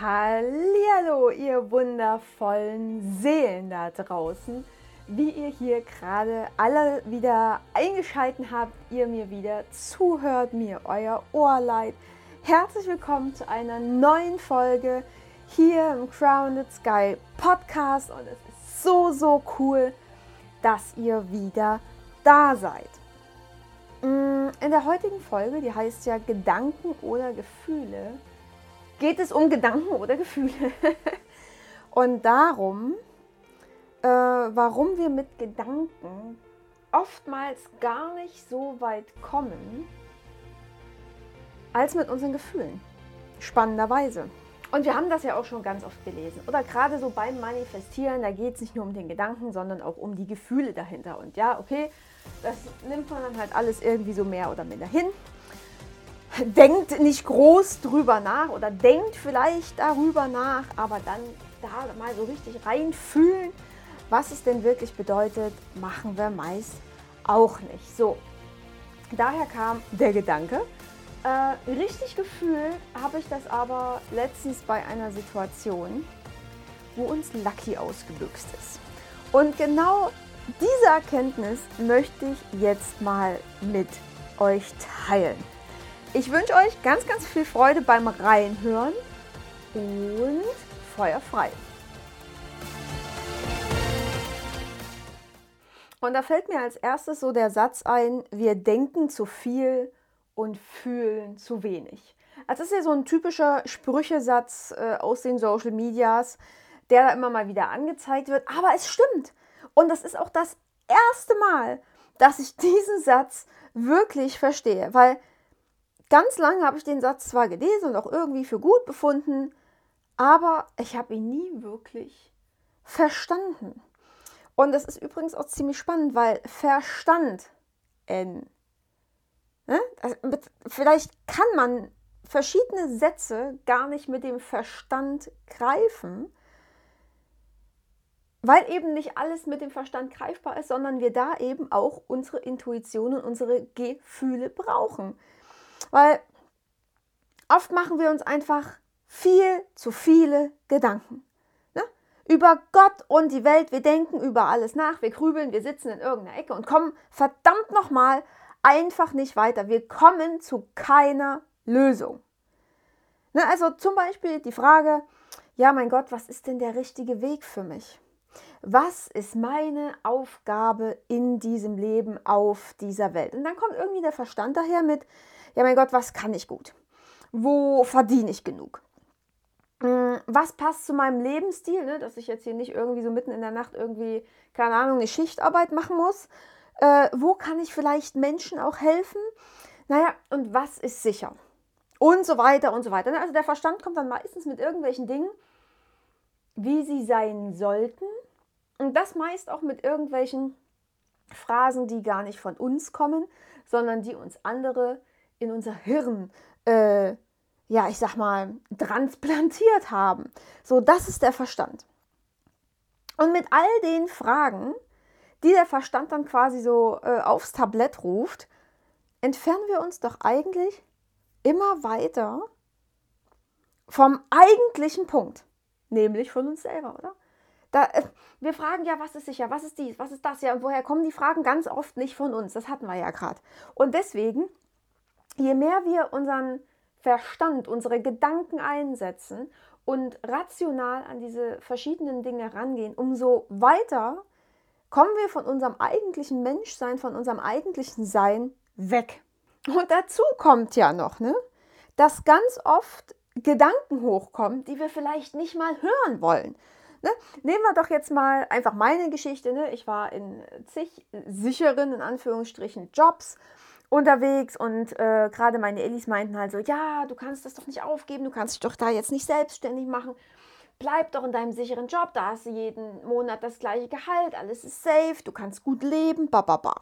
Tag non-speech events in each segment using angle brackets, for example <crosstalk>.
Hallo, ihr wundervollen Seelen da draußen. Wie ihr hier gerade alle wieder eingeschalten habt, ihr mir wieder zuhört, mir euer Ohr leiht. Herzlich willkommen zu einer neuen Folge hier im Crowned Sky Podcast und es ist so, so cool, dass ihr wieder da seid. Mm, in der heutigen Folge, die heißt ja Gedanken oder Gefühle, geht es um Gedanken oder Gefühle. <laughs> Und darum, äh, warum wir mit Gedanken oftmals gar nicht so weit kommen, als mit unseren Gefühlen. Spannenderweise. Und wir haben das ja auch schon ganz oft gelesen. Oder gerade so beim Manifestieren, da geht es nicht nur um den Gedanken, sondern auch um die Gefühle dahinter. Und ja, okay, das nimmt man dann halt alles irgendwie so mehr oder minder hin denkt nicht groß drüber nach oder denkt vielleicht darüber nach, aber dann da mal so richtig reinfühlen, was es denn wirklich bedeutet, machen wir meist auch nicht. So, daher kam der Gedanke. Äh, richtig gefühlt habe ich das aber letztens bei einer Situation, wo uns Lucky ausgebüxt ist. Und genau diese Erkenntnis möchte ich jetzt mal mit euch teilen. Ich wünsche euch ganz, ganz viel Freude beim Reinhören und Feuer frei. Und da fällt mir als erstes so der Satz ein, wir denken zu viel und fühlen zu wenig. Also das ist ja so ein typischer Sprüchesatz äh, aus den Social Medias, der da immer mal wieder angezeigt wird. Aber es stimmt. Und das ist auch das erste Mal, dass ich diesen Satz wirklich verstehe. Weil Ganz lange habe ich den Satz zwar gelesen und auch irgendwie für gut befunden, aber ich habe ihn nie wirklich verstanden. Und das ist übrigens auch ziemlich spannend, weil Verstand N. Ne? Vielleicht kann man verschiedene Sätze gar nicht mit dem Verstand greifen, weil eben nicht alles mit dem Verstand greifbar ist, sondern wir da eben auch unsere Intuition und unsere Gefühle brauchen. Weil oft machen wir uns einfach viel zu viele Gedanken. Ne? Über Gott und die Welt, wir denken über alles nach, wir grübeln, wir sitzen in irgendeiner Ecke und kommen verdammt nochmal einfach nicht weiter. Wir kommen zu keiner Lösung. Ne? Also zum Beispiel die Frage, ja mein Gott, was ist denn der richtige Weg für mich? Was ist meine Aufgabe in diesem Leben auf dieser Welt? Und dann kommt irgendwie der Verstand daher mit, ja mein Gott, was kann ich gut? Wo verdiene ich genug? Hm, was passt zu meinem Lebensstil, ne? dass ich jetzt hier nicht irgendwie so mitten in der Nacht irgendwie, keine Ahnung, eine Schichtarbeit machen muss? Äh, wo kann ich vielleicht Menschen auch helfen? Naja, und was ist sicher? Und so weiter und so weiter. Ne? Also der Verstand kommt dann meistens mit irgendwelchen Dingen, wie sie sein sollten. Und das meist auch mit irgendwelchen Phrasen, die gar nicht von uns kommen, sondern die uns andere in unser Hirn, äh, ja, ich sag mal, transplantiert haben. So, das ist der Verstand. Und mit all den Fragen, die der Verstand dann quasi so äh, aufs Tablett ruft, entfernen wir uns doch eigentlich immer weiter vom eigentlichen Punkt, nämlich von uns selber, oder? Da, äh, wir fragen ja, was ist sicher, was ist dies, was ist das ja und woher kommen die Fragen ganz oft nicht von uns. Das hatten wir ja gerade. Und deswegen je mehr wir unseren Verstand, unsere Gedanken einsetzen und rational an diese verschiedenen Dinge rangehen, umso weiter kommen wir von unserem eigentlichen Menschsein, von unserem eigentlichen Sein weg. Und dazu kommt ja noch, ne, dass ganz oft Gedanken hochkommen, die wir vielleicht nicht mal hören wollen. Ne? Nehmen wir doch jetzt mal einfach meine Geschichte. Ne? Ich war in zig sicheren, in Anführungsstrichen, Jobs unterwegs und äh, gerade meine Ellis meinten halt so, ja, du kannst das doch nicht aufgeben, du kannst dich doch da jetzt nicht selbstständig machen. Bleib doch in deinem sicheren Job, da hast du jeden Monat das gleiche Gehalt, alles ist safe, du kannst gut leben, bababa.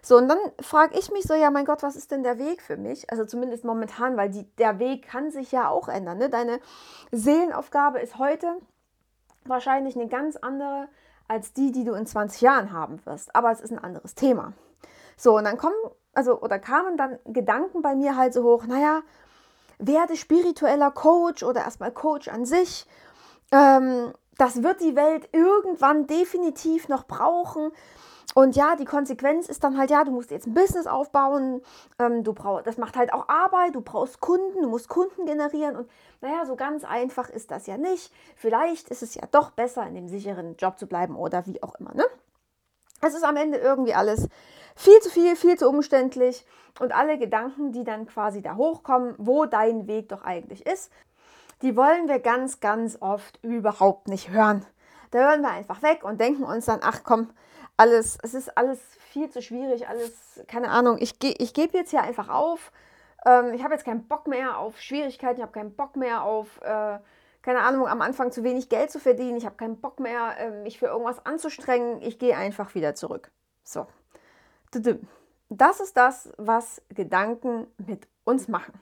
So, und dann frage ich mich so, ja, mein Gott, was ist denn der Weg für mich? Also zumindest momentan, weil die, der Weg kann sich ja auch ändern. Ne? Deine Seelenaufgabe ist heute wahrscheinlich eine ganz andere als die, die du in 20 Jahren haben wirst. Aber es ist ein anderes Thema. So, und dann kommen also oder kamen dann Gedanken bei mir halt so hoch, naja, werde spiritueller Coach oder erstmal Coach an sich. Ähm, das wird die Welt irgendwann definitiv noch brauchen. Und ja, die Konsequenz ist dann halt, ja, du musst jetzt ein Business aufbauen, ähm, du brauchst, das macht halt auch Arbeit, du brauchst Kunden, du musst Kunden generieren und naja, so ganz einfach ist das ja nicht. Vielleicht ist es ja doch besser, in dem sicheren Job zu bleiben oder wie auch immer, ne? Es ist am Ende irgendwie alles viel zu viel, viel zu umständlich und alle Gedanken, die dann quasi da hochkommen, wo dein Weg doch eigentlich ist, die wollen wir ganz, ganz oft überhaupt nicht hören. Da hören wir einfach weg und denken uns dann, ach komm, alles, es ist alles viel zu schwierig, alles, keine Ahnung, ich, ge ich gebe jetzt hier einfach auf. Ähm, ich habe jetzt keinen Bock mehr auf Schwierigkeiten, ich habe keinen Bock mehr auf, äh, keine Ahnung, am Anfang zu wenig Geld zu verdienen, ich habe keinen Bock mehr, äh, mich für irgendwas anzustrengen, ich gehe einfach wieder zurück. So. Das ist das, was Gedanken mit uns machen.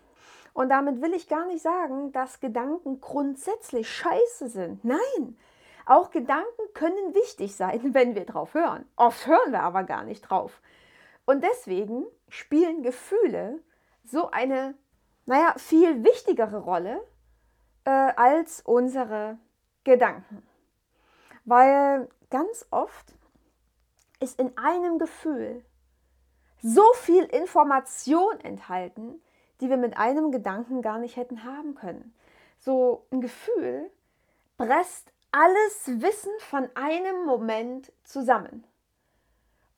Und damit will ich gar nicht sagen, dass Gedanken grundsätzlich scheiße sind. Nein, auch Gedanken können wichtig sein, <laughs> wenn wir drauf hören. Oft hören wir aber gar nicht drauf. Und deswegen spielen Gefühle so eine, naja, viel wichtigere Rolle äh, als unsere Gedanken. Weil ganz oft ist in einem Gefühl so viel Information enthalten, die wir mit einem Gedanken gar nicht hätten haben können. So ein Gefühl presst alles Wissen von einem Moment zusammen.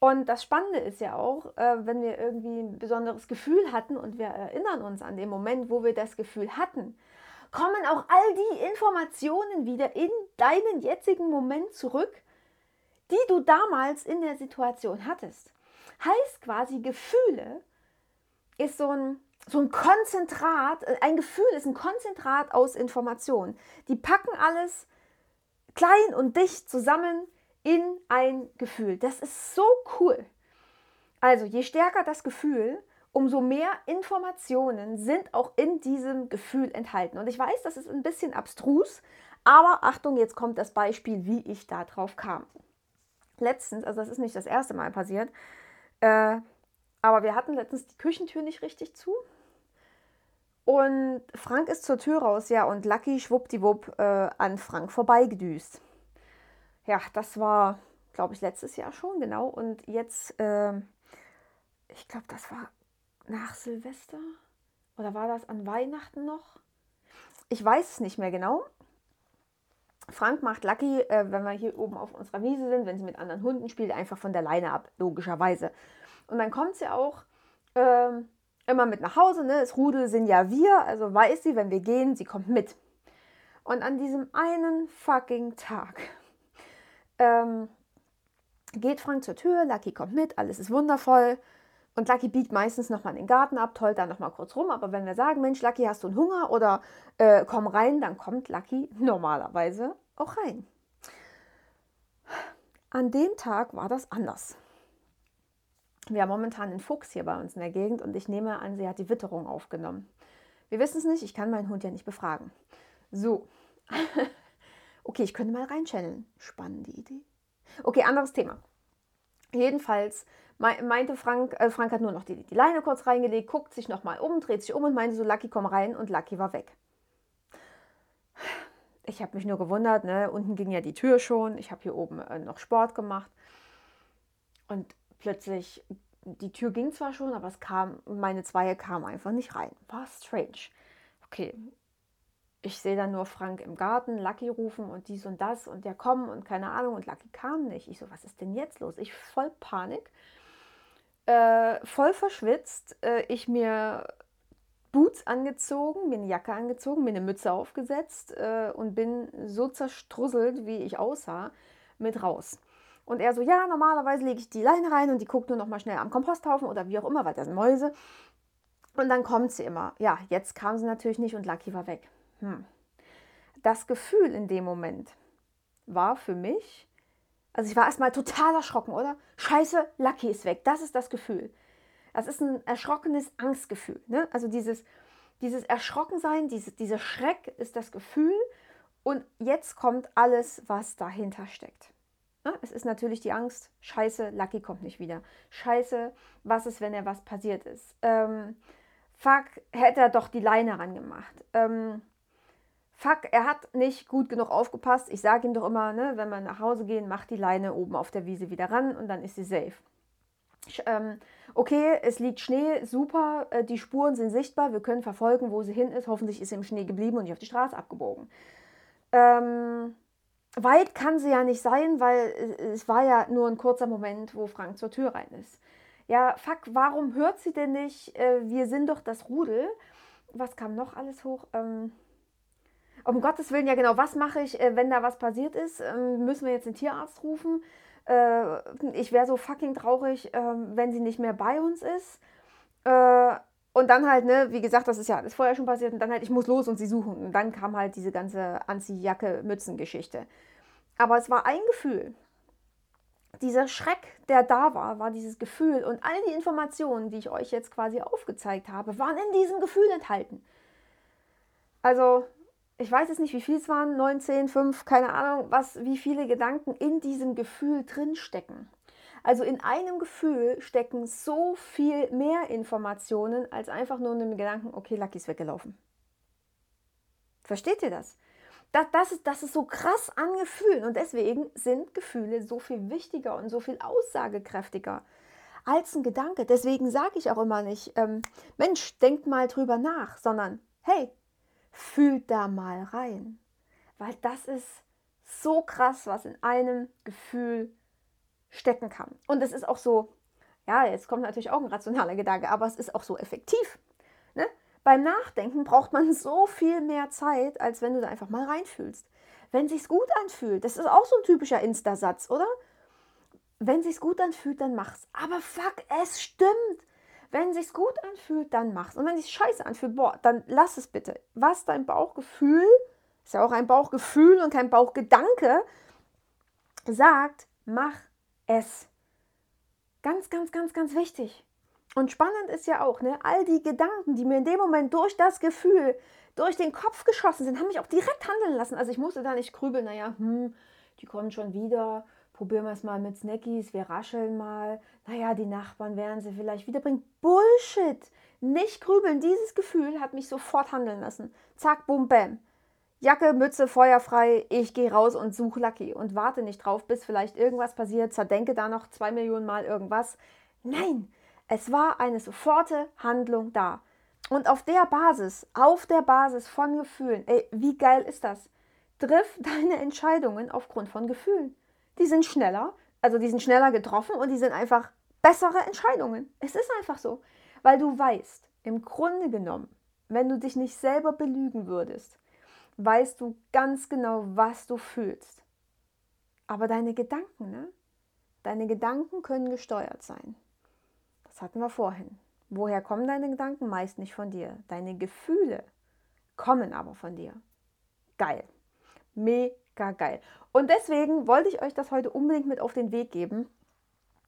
Und das Spannende ist ja auch, äh, wenn wir irgendwie ein besonderes Gefühl hatten und wir erinnern uns an den Moment, wo wir das Gefühl hatten, kommen auch all die Informationen wieder in deinen jetzigen Moment zurück, die du damals in der Situation hattest. Heißt quasi, Gefühle ist so ein, so ein Konzentrat, ein Gefühl ist ein Konzentrat aus Informationen. Die packen alles klein und dicht zusammen in ein Gefühl. Das ist so cool. Also je stärker das Gefühl, umso mehr Informationen sind auch in diesem Gefühl enthalten. Und ich weiß, das ist ein bisschen abstrus, aber Achtung, jetzt kommt das Beispiel, wie ich darauf kam. Letztens, also das ist nicht das erste Mal passiert, äh, aber wir hatten letztens die Küchentür nicht richtig zu. Und Frank ist zur Tür raus, ja, und Lucky schwuppdiwupp äh, an Frank vorbeigedüst. Ja, das war, glaube ich, letztes Jahr schon, genau. Und jetzt, äh, ich glaube, das war nach Silvester oder war das an Weihnachten noch? Ich weiß es nicht mehr genau. Frank macht Lucky, äh, wenn wir hier oben auf unserer Wiese sind, wenn sie mit anderen Hunden spielt, einfach von der Leine ab, logischerweise. Und dann kommt sie auch ähm, immer mit nach Hause. Ne? Das Rudel sind ja wir, also weiß sie, wenn wir gehen, sie kommt mit. Und an diesem einen fucking Tag ähm, geht Frank zur Tür, Lucky kommt mit, alles ist wundervoll. Und Lucky biegt meistens nochmal in den Garten ab, tollt da nochmal kurz rum. Aber wenn wir sagen, Mensch, Lucky, hast du einen Hunger oder äh, komm rein, dann kommt Lucky normalerweise auch rein. An dem Tag war das anders. Wir haben momentan einen Fuchs hier bei uns in der Gegend und ich nehme an, sie hat die Witterung aufgenommen. Wir wissen es nicht, ich kann meinen Hund ja nicht befragen. So. <laughs> okay, ich könnte mal reinchanneln. Spannende Idee. Okay, anderes Thema. Jedenfalls meinte Frank, äh, Frank hat nur noch die, die Leine kurz reingelegt, guckt sich nochmal um, dreht sich um und meinte so, Lucky, komm rein und Lucky war weg. Ich habe mich nur gewundert, ne? unten ging ja die Tür schon, ich habe hier oben äh, noch Sport gemacht und plötzlich, die Tür ging zwar schon, aber es kam, meine Zweie kamen einfach nicht rein. War strange. Okay, ich sehe dann nur Frank im Garten, Lucky rufen und dies und das und der kommen und keine Ahnung und Lucky kam nicht. Ich so, was ist denn jetzt los? Ich voll Panik, äh, voll verschwitzt, äh, ich mir Boots angezogen, mir eine Jacke angezogen, mir eine Mütze aufgesetzt äh, und bin so zerstrusselt, wie ich aussah, mit raus. Und er so, ja, normalerweise lege ich die Leine rein und die guckt nur noch mal schnell am Komposthaufen oder wie auch immer, weil das sind Mäuse. Und dann kommt sie immer. Ja, jetzt kam sie natürlich nicht und Lucky war weg. Hm. Das Gefühl in dem Moment war für mich, also ich war erstmal total erschrocken, oder? Scheiße, Lucky ist weg. Das ist das Gefühl. Das ist ein erschrockenes Angstgefühl. Ne? Also dieses, dieses Erschrockensein, diese, dieser Schreck ist das Gefühl. Und jetzt kommt alles, was dahinter steckt. Es ist natürlich die Angst, scheiße, Lucky kommt nicht wieder. Scheiße, was ist, wenn er was passiert ist? Ähm, fuck, hätte er doch die Leine rangemacht. Ähm, fuck, er hat nicht gut genug aufgepasst. Ich sage ihm doch immer, ne, wenn wir nach Hause gehen, macht die Leine oben auf der Wiese wieder ran und dann ist sie safe. Ähm, okay, es liegt Schnee, super, äh, die Spuren sind sichtbar, wir können verfolgen, wo sie hin ist. Hoffentlich ist sie im Schnee geblieben und nicht auf die Straße abgebogen. Ähm, weit kann sie ja nicht sein, weil es war ja nur ein kurzer Moment, wo Frank zur Tür rein ist. Ja, fuck, warum hört sie denn nicht? Äh, wir sind doch das Rudel. Was kam noch alles hoch? Ähm, um Gottes Willen, ja genau, was mache ich, äh, wenn da was passiert ist? Ähm, müssen wir jetzt den Tierarzt rufen? Äh, ich wäre so fucking traurig, äh, wenn sie nicht mehr bei uns ist. Äh, und dann halt, ne, wie gesagt, das ist ja alles vorher schon passiert. Und dann halt, ich muss los und sie suchen. Und dann kam halt diese ganze Anziehjacke-Mützen-Geschichte. Aber es war ein Gefühl. Dieser Schreck, der da war, war dieses Gefühl. Und all die Informationen, die ich euch jetzt quasi aufgezeigt habe, waren in diesem Gefühl enthalten. Also, ich weiß jetzt nicht, wie viel es waren, 19, 5, keine Ahnung, was, wie viele Gedanken in diesem Gefühl drinstecken. Also in einem Gefühl stecken so viel mehr Informationen als einfach nur in einem Gedanken, okay, Lucky ist weggelaufen. Versteht ihr das? Das, das, ist, das ist so krass an Gefühlen und deswegen sind Gefühle so viel wichtiger und so viel aussagekräftiger als ein Gedanke. Deswegen sage ich auch immer nicht, ähm, Mensch, denkt mal drüber nach, sondern hey, fühlt da mal rein. Weil das ist so krass, was in einem Gefühl stecken kann. Und es ist auch so, ja, jetzt kommt natürlich auch ein rationaler Gedanke, aber es ist auch so effektiv. Ne? Beim Nachdenken braucht man so viel mehr Zeit, als wenn du da einfach mal reinfühlst. Wenn sich's gut anfühlt, das ist auch so ein typischer Insta-Satz, oder? Wenn sich's gut anfühlt, dann mach's. Aber fuck, es stimmt. Wenn sich's gut anfühlt, dann mach's. Und wenn sich's scheiße anfühlt, boah, dann lass es bitte. Was dein Bauchgefühl, ist ja auch ein Bauchgefühl und kein Bauchgedanke, sagt, mach es. Ganz, ganz, ganz, ganz wichtig. Und spannend ist ja auch, ne, all die Gedanken, die mir in dem Moment durch das Gefühl, durch den Kopf geschossen sind, haben mich auch direkt handeln lassen. Also ich musste da nicht grübeln, naja, hm, die kommen schon wieder, probieren wir es mal mit Snackies, wir rascheln mal, naja, die Nachbarn werden sie vielleicht wiederbringen. Bullshit! Nicht grübeln, dieses Gefühl hat mich sofort handeln lassen. Zack, bum, bam. Jacke, Mütze, feuerfrei, ich gehe raus und suche Lucky und warte nicht drauf, bis vielleicht irgendwas passiert, zerdenke da noch zwei Millionen Mal irgendwas. Nein, es war eine soforte Handlung da. Und auf der Basis, auf der Basis von Gefühlen, ey, wie geil ist das? Triff <laughs> deine Entscheidungen aufgrund von Gefühlen die sind schneller, also die sind schneller getroffen und die sind einfach bessere Entscheidungen. Es ist einfach so, weil du weißt, im Grunde genommen, wenn du dich nicht selber belügen würdest, weißt du ganz genau, was du fühlst. Aber deine Gedanken, ne? Deine Gedanken können gesteuert sein. Das hatten wir vorhin. Woher kommen deine Gedanken? Meist nicht von dir. Deine Gefühle kommen aber von dir. Geil. Mega geil. Und deswegen wollte ich euch das heute unbedingt mit auf den Weg geben.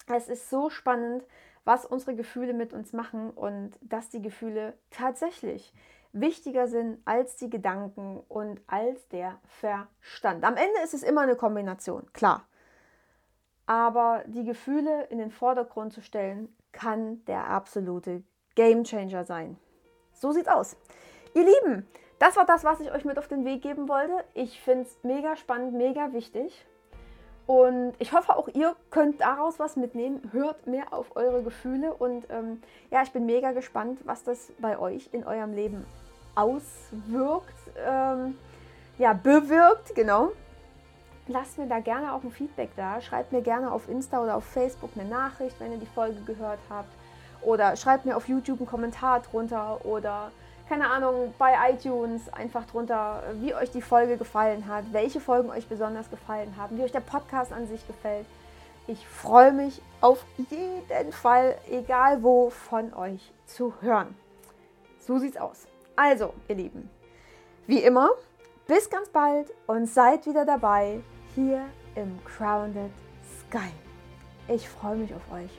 Es ist so spannend, was unsere Gefühle mit uns machen und dass die Gefühle tatsächlich wichtiger sind als die Gedanken und als der Verstand. Am Ende ist es immer eine Kombination, klar. Aber die Gefühle in den Vordergrund zu stellen, kann der absolute Gamechanger sein. So sieht's aus. Ihr Lieben, das war das, was ich euch mit auf den Weg geben wollte. Ich finde es mega spannend, mega wichtig. Und ich hoffe, auch ihr könnt daraus was mitnehmen. Hört mehr auf eure Gefühle. Und ähm, ja, ich bin mega gespannt, was das bei euch in eurem Leben auswirkt. Ähm, ja, bewirkt, genau. Lasst mir da gerne auch ein Feedback da. Schreibt mir gerne auf Insta oder auf Facebook eine Nachricht, wenn ihr die Folge gehört habt. Oder schreibt mir auf YouTube einen Kommentar drunter. Oder keine Ahnung, bei iTunes einfach drunter, wie euch die Folge gefallen hat, welche Folgen euch besonders gefallen haben, wie euch der Podcast an sich gefällt. Ich freue mich auf jeden Fall, egal wo, von euch zu hören. So sieht's aus. Also, ihr Lieben, wie immer, bis ganz bald und seid wieder dabei hier im Crowned Sky. Ich freue mich auf euch.